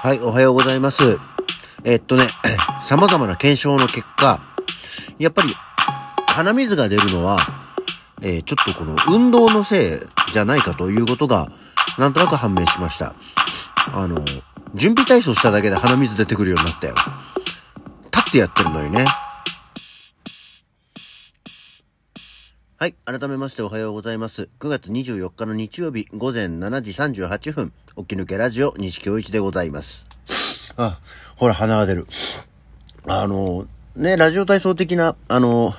はい、おはようございます。えっとね、様々な検証の結果、やっぱり鼻水が出るのは、えー、ちょっとこの運動のせいじゃないかということが、なんとなく判明しました。あの、準備体操しただけで鼻水出てくるようになったよ。立ってやってるのにね。はい。改めましておはようございます。9月24日の日曜日午前7時38分、起き抜けラジオ西京一でございます。あ、ほら、鼻が出る。あの、ね、ラジオ体操的な、あの、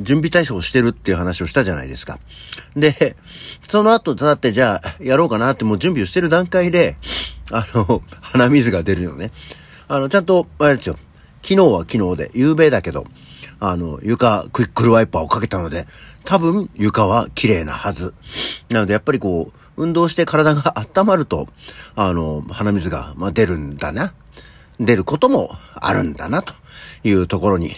準備体操をしてるっていう話をしたじゃないですか。で、その後、だってじゃあ、やろうかなってもう準備をしてる段階で、あの、鼻水が出るよね。あの、ちゃんと、あれですよ。昨日は昨日で、夕べだけど、あの、床、クイックルワイパーをかけたので、多分床は綺麗なはず。なので、やっぱりこう、運動して体が温まると、あの、鼻水が、ま、出るんだな。出ることもあるんだな、というところに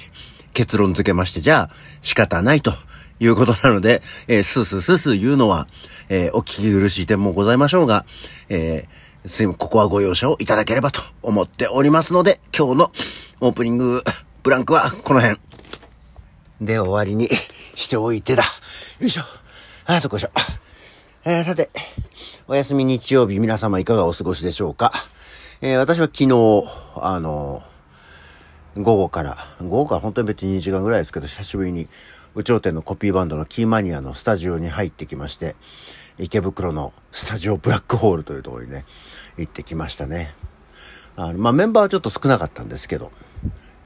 結論付けまして、じゃあ、仕方ないということなので、えー、スースースースー言うのは、えー、お聞き苦しい点もございましょうが、えー、すいませんここはご容赦をいただければと思っておりますので、今日のオープニングブランクはこの辺。で終わりにしておいてだ。よいしょ。あ、そこいしょ。えー、さて、お休み日曜日皆様いかがお過ごしでしょうか？えー、私は昨日、あの、午後から、午後から本当に別に2時間ぐらいですけど、久しぶりに、宇頂店のコピーバンドのキーマニアのスタジオに入ってきまして、池袋のスタジオブラックホールというところにね、行ってきましたね。あの、まあ、メンバーはちょっと少なかったんですけど、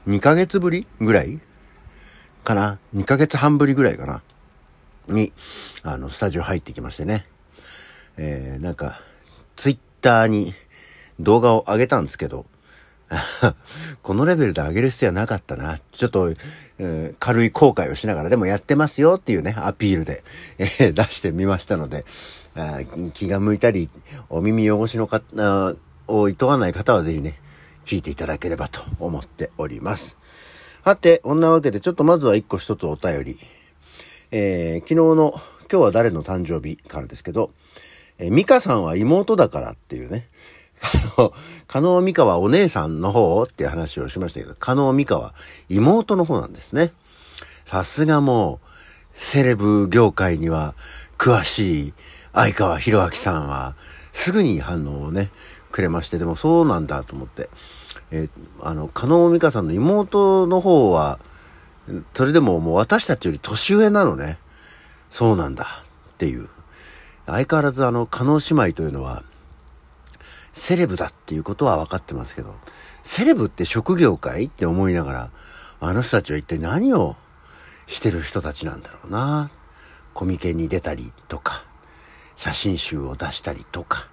2ヶ月ぶりぐらいかな ?2 ヶ月半ぶりぐらいかな？に、あの、スタジオ入ってきましてね。えー、なんか、ツイッターに動画を上げたんですけど、このレベルで上げる必要はなかったな。ちょっと、えー、軽い後悔をしながら、でもやってますよっていうね、アピールで、えー、出してみましたので、気が向いたり、お耳汚しの方を厭わない方はぜひね、聞いていただければと思っております。はて、こんなわけで、ちょっとまずは一個一つお便り。えー、昨日の、今日は誰の誕生日からですけど、えー、ミカさんは妹だからっていうね、あの、加納美香はお姉さんの方っていう話をしましたけど、加納美香は妹の方なんですね。さすがもう、セレブ業界には詳しい相川博明さんは、すぐに反応をね、くれまして、でもそうなんだと思って。えー、あの、加納美香さんの妹の方は、それでももう私たちより年上なのね。そうなんだっていう。相変わらずあの、加納姉妹というのは、セレブだっていうことは分かってますけど、セレブって職業かいって思いながら、あの人たちは一体何をしてる人たちなんだろうな。コミケに出たりとか、写真集を出したりとか、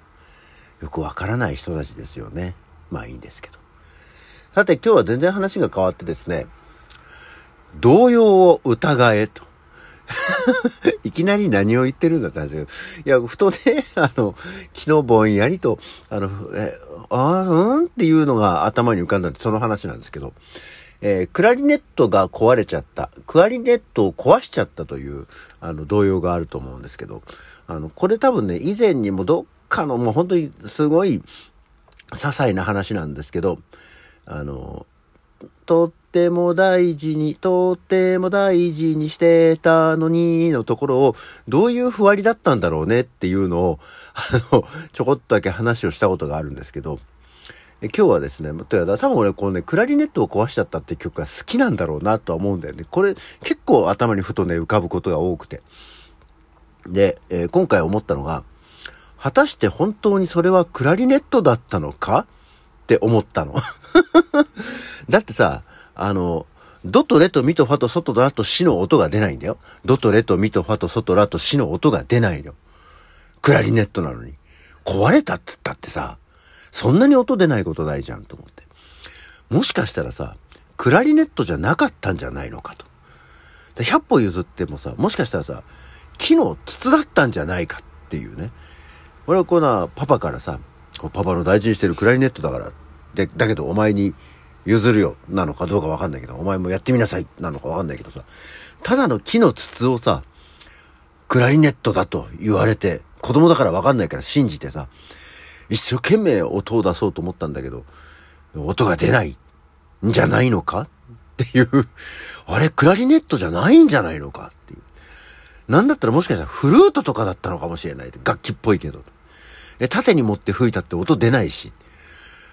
よくわからない人たちですよね。まあいいんですけど。さて今日は全然話が変わってですね、動揺を疑えと。いきなり何を言ってるんだって話ですけど。いや、ふとね、あの、昨日ぼんやりと、あの、え、ああ、うんっていうのが頭に浮かんだってその話なんですけど、えー、クラリネットが壊れちゃった。クラリネットを壊しちゃったという、あの、動揺があると思うんですけど、あの、これ多分ね、以前にもどっかの、もう本当にすごい、些細な話なんですけど、あの、とっても大事に、とっても大事にしてたのに、のところを、どういうふわりだったんだろうねっていうのを、あの、ちょこっとだけ話をしたことがあるんですけど、え今日はですね、とや多分俺このね、クラリネットを壊しちゃったって曲が好きなんだろうなとは思うんだよね。これ結構頭にふとね、浮かぶことが多くて。で、えー、今回思ったのが、果たして本当にそれはクラリネットだったのかって思ったの。だってさ、あの、ドとレとミとファとソとラとシの音が出ないんだよ。ドとレとミとファとソとラとシの音が出ないの。クラリネットなのに。壊れたっつったってさ、そんなに音出ないことないじゃんと思って。もしかしたらさ、クラリネットじゃなかったんじゃないのかと。で100歩譲ってもさ、もしかしたらさ、木の筒だったんじゃないかっていうね。俺はこんなパパからさ、パパの大事にしてるクラリネットだから、で、だけどお前に譲るよ、なのかどうかわかんないけど、お前もやってみなさい、なのかわかんないけどさ、ただの木の筒をさ、クラリネットだと言われて、子供だからわかんないから信じてさ、一生懸命音を出そうと思ったんだけど、音が出ないんじゃないのかっていう、あれ、クラリネットじゃないんじゃないのかっていう。なんだったらもしかしたらフルートとかだったのかもしれない。楽器っぽいけど。え、縦に持って吹いたって音出ないし。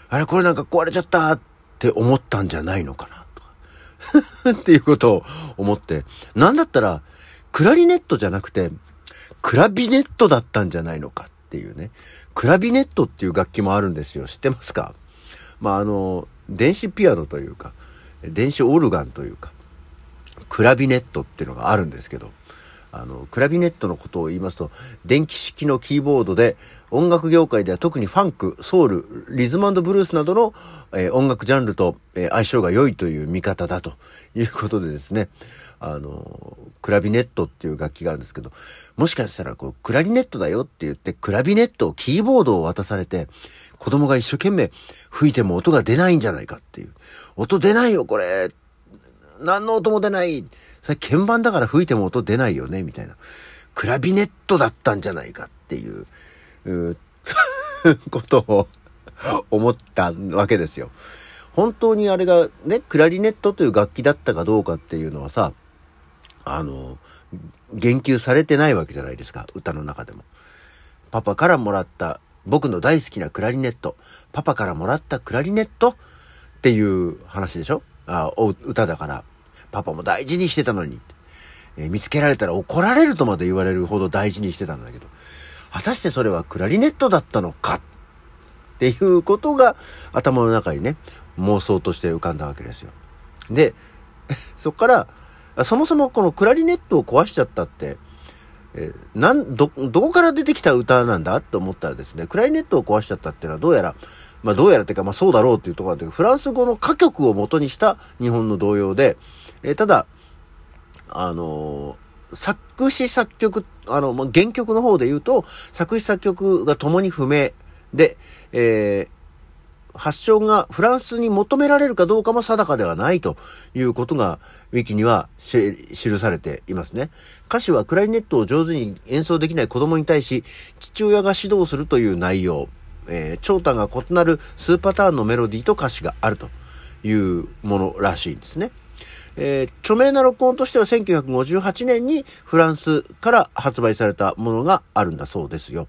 あれ、これなんか壊れちゃったって思ったんじゃないのかなとか。っていうことを思って。なんだったら、クラリネットじゃなくて、クラビネットだったんじゃないのかっていうね。クラビネットっていう楽器もあるんですよ。知ってますか？まあ、あの、電子ピアノというか、電子オルガンというか、クラビネットっていうのがあるんですけど、あの、クラビネットのことを言いますと、電気式のキーボードで、音楽業界では特にファンク、ソウル、リズムブルースなどの、えー、音楽ジャンルと、えー、相性が良いという見方だということでですね、あの、クラビネットっていう楽器があるんですけど、もしかしたらこう、クラリネットだよって言って、クラビネット、キーボードを渡されて、子供が一生懸命吹いても音が出ないんじゃないかっていう。音出ないよ、これ何の音も出ない。それ鍵盤だから吹いても音出ないよね、みたいな。クラビネットだったんじゃないかっていう、う ことを思ったわけですよ。本当にあれがね、クラリネットという楽器だったかどうかっていうのはさ、あの、言及されてないわけじゃないですか、歌の中でも。パパからもらった僕の大好きなクラリネット、パパからもらったクラリネットっていう話でしょ？あ歌だから、パパも大事にしてたのに、えー、見つけられたら怒られるとまで言われるほど大事にしてたんだけど、果たしてそれはクラリネットだったのかっていうことが頭の中にね、妄想として浮かんだわけですよ。で、そっから、そもそもこのクラリネットを壊しちゃったって、えー、なん、ど、どこから出てきた歌なんだ？と思ったらですね、クラリネットを壊しちゃったっていうのはどうやら、まあどうやらっていうか、まあそうだろうっていうところで、フランス語の歌曲を元にした日本の童謡で、えー、ただ、あのー、作詞作曲、あの、まあ、原曲の方で言うと、作詞作曲が共に不明で、えー、発祥がフランスに求められるかどうかも定かではないということが、ウィキには記されていますね。歌詞はクラリネットを上手に演奏できない子供に対し、父親が指導するという内容。えー、長短が異なる数パターンのメロディーと歌詞があるというものらしいんですね。えー、著名な録音としては1958年にフランスから発売されたものがあるんだそうですよ。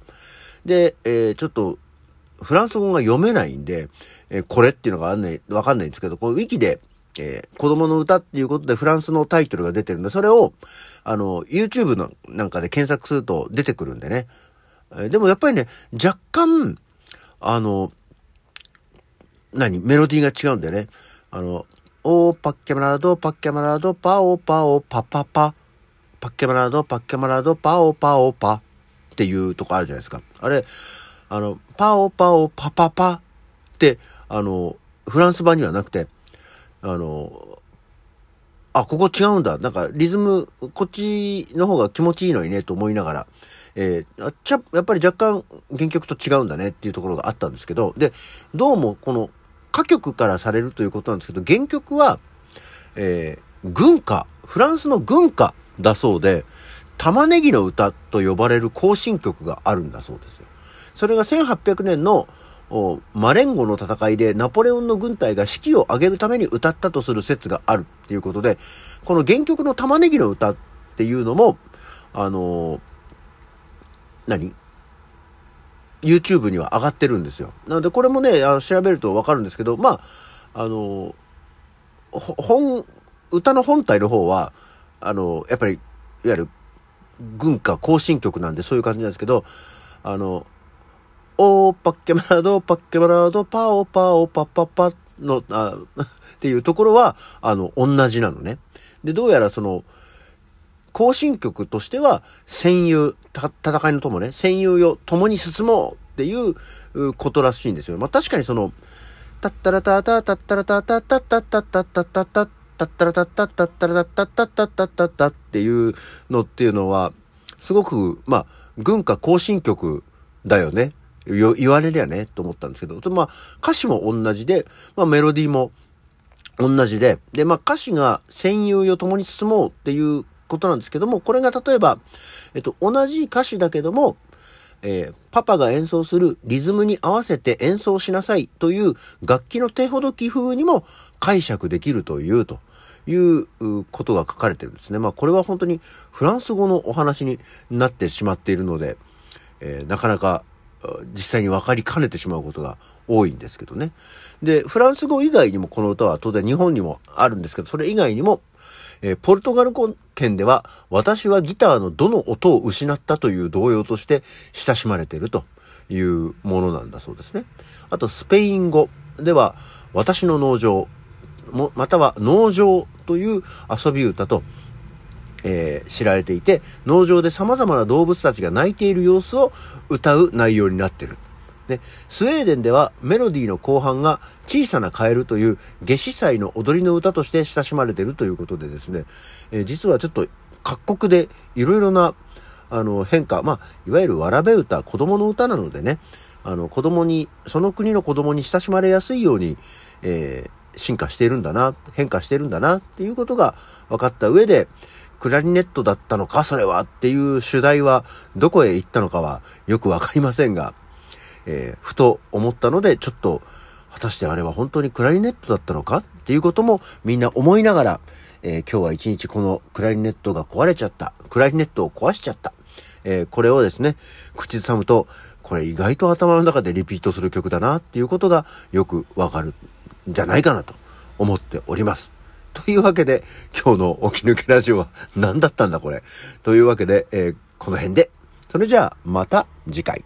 で、えー、ちょっとフランス語が読めないんで、えー、これっていうのがあんね、わかんないんですけど、こう、ウィキで、えー、子供の歌っていうことでフランスのタイトルが出てるんで、それを、あの、YouTube のなんかで検索すると出てくるんでね。えー、でもやっぱりね、若干、あの、何メロディーが違うんだよね。あの、オーパッケマラード、パッケマラード、パオパオ、パパパ。パッケマラード、パッケマラード、パオパオパ。っていうとこあるじゃないですか。あれ、あの、パオパオパパパって、あの、フランス版にはなくて、あの、あ、ここ違うんだ。なんかリズム、こっちの方が気持ちいいのにね、と思いながら、えー、ちゃ、やっぱり若干原曲と違うんだねっていうところがあったんですけど、で、どうもこの歌曲からされるということなんですけど、原曲は、えー、軍歌、フランスの軍歌だそうで、玉ねぎの歌と呼ばれる行進曲があるんだそうですよ。それが1800年のマレンゴの戦いでナポレオンの軍隊が士気を上げるために歌ったとする説があるっていうことで、この原曲の玉ねぎの歌っていうのも、あのー、何 ?YouTube には上がってるんですよ。なのでこれもね、あの調べるとわかるんですけど、まあ、あのー、本、歌の本体の方は、あのー、やっぱり、いわゆる軍歌行進曲なんでそういう感じなんですけど、あの、おー、パッケマラド、パッケマラド、パオパオパパパの、あ っていうところは、あの、同じなのね。で、どうやらその、行進曲としては、戦友、戦いの友ね、戦友よ、共に進もうっていうことらしいんですよ。まあ確かにその、タッタラタタタッタラタタタタタタタタタタッタラタタタッタラタタタタタタタっていうのっていうのは、すごく、まあ、軍歌行進曲だよね。言われりゃね、と思ったんですけど、まあ、歌詞も同じで、まあ、メロディーも同じで、で、まあ、歌詞が戦友よ共に進もうっていうことなんですけども、これが例えば、えっと、同じ歌詞だけども、えー、パパが演奏するリズムに合わせて演奏しなさいという楽器の手ほどき風にも解釈できるというということが書かれてるんですね。まあこれは本当にフランス語のお話になってしまっているので、えー、なかなか実際に分かりかねてしまうことが多いんですけどね。で、フランス語以外にもこの歌は当然日本にもあるんですけど、それ以外にも、えー、ポルトガル語圏では、私はギターのどの音を失ったという動揺として親しまれているというものなんだそうですね。あと、スペイン語では、私の農場、も、または農場という遊び歌と、えー、知られていて、農場で様々な動物たちが鳴いている様子を歌う内容になってる。で、スウェーデンではメロディーの後半が小さなカエルという夏至祭の踊りの歌として親しまれているということでですね、えー、実はちょっと各国でいろいろなあの変化、まあ、いわゆるわらべ歌、子供の歌なのでね、あの子供に、その国の子供に親しまれやすいように、えー、進化しているんだな、変化してるんだなっていうことが分かった上で、クラリネットだったのか、それはっていう主題はどこへ行ったのかはよくわかりませんが、えー、ふと思ったので、ちょっと、果たしてあれは本当にクラリネットだったのかっていうこともみんな思いながら、えー、今日は一日このクラリネットが壊れちゃった。クラリネットを壊しちゃった。えー、これをですね、口ずさむと、これ意外と頭の中でリピートする曲だなっていうことがよくわかるじゃないかなと思っております。というわけで、今日の起き抜けラジオは何だったんだこれ。というわけで、えー、この辺で。それじゃあ、また次回。